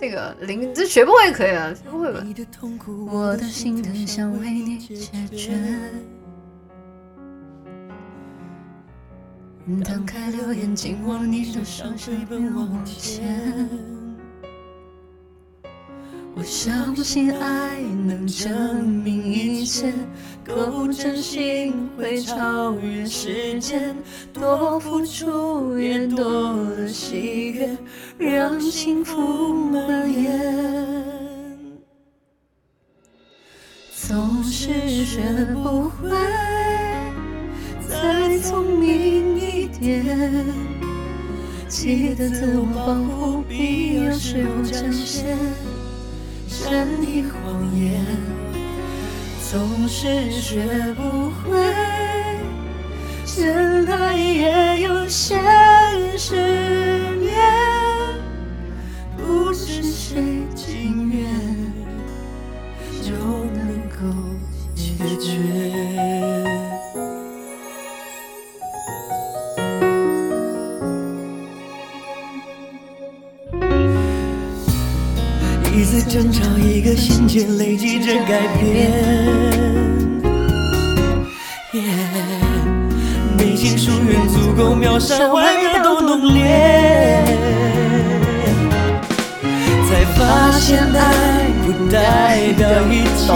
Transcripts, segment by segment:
这个零这学不会可以了，学不会吧？我的心疼想为你解决。摊开你的手，随便往前。我相信爱能证明一切，够真心会超越时间，多付出也多了喜悦，让幸福蔓延。总是学不会再聪明一点，记得自我保护，必要时候展现。善意谎言，总是学不会，一次争吵，一个心结，累积着改变。内心疏远足够秒杀外面都浓烈，才发现爱不代表一切，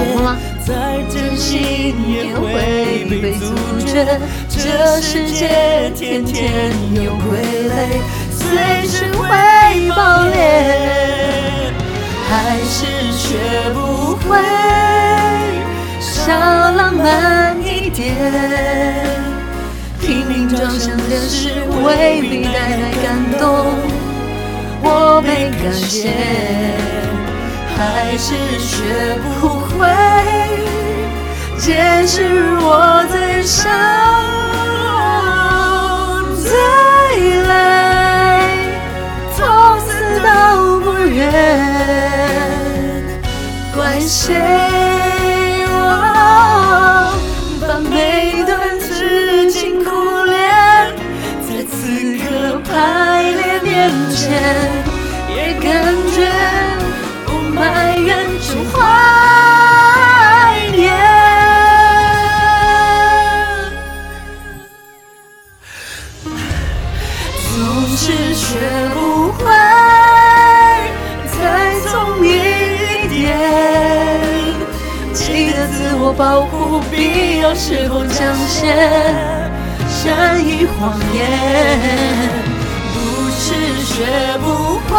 再真心也会被阻绝。这世界天天有傀儡，随时会爆裂。慢一点，拼命装上的事未必带来感动，我没感谢。还是学不会，解释我最伤，最累，从此都不愿。怪谁？是学不会，再聪明一点。记得自我保护，必要时候讲些善意谎言。不是学不会，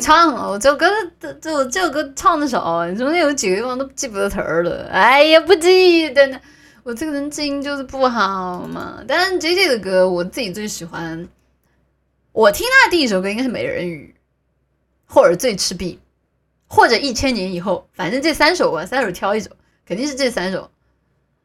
唱啊！我这首歌这这我这首歌唱的少，中间有几个地方都记不得词儿了。哎呀，不记得呢。我这个人记音就是不好嘛。但是 J J 的歌，我自己最喜欢。我听他的第一首歌应该是《美人鱼》，或者《醉赤壁》，或者《一千年以后》。反正这三首吧，三首挑一首，肯定是这三首。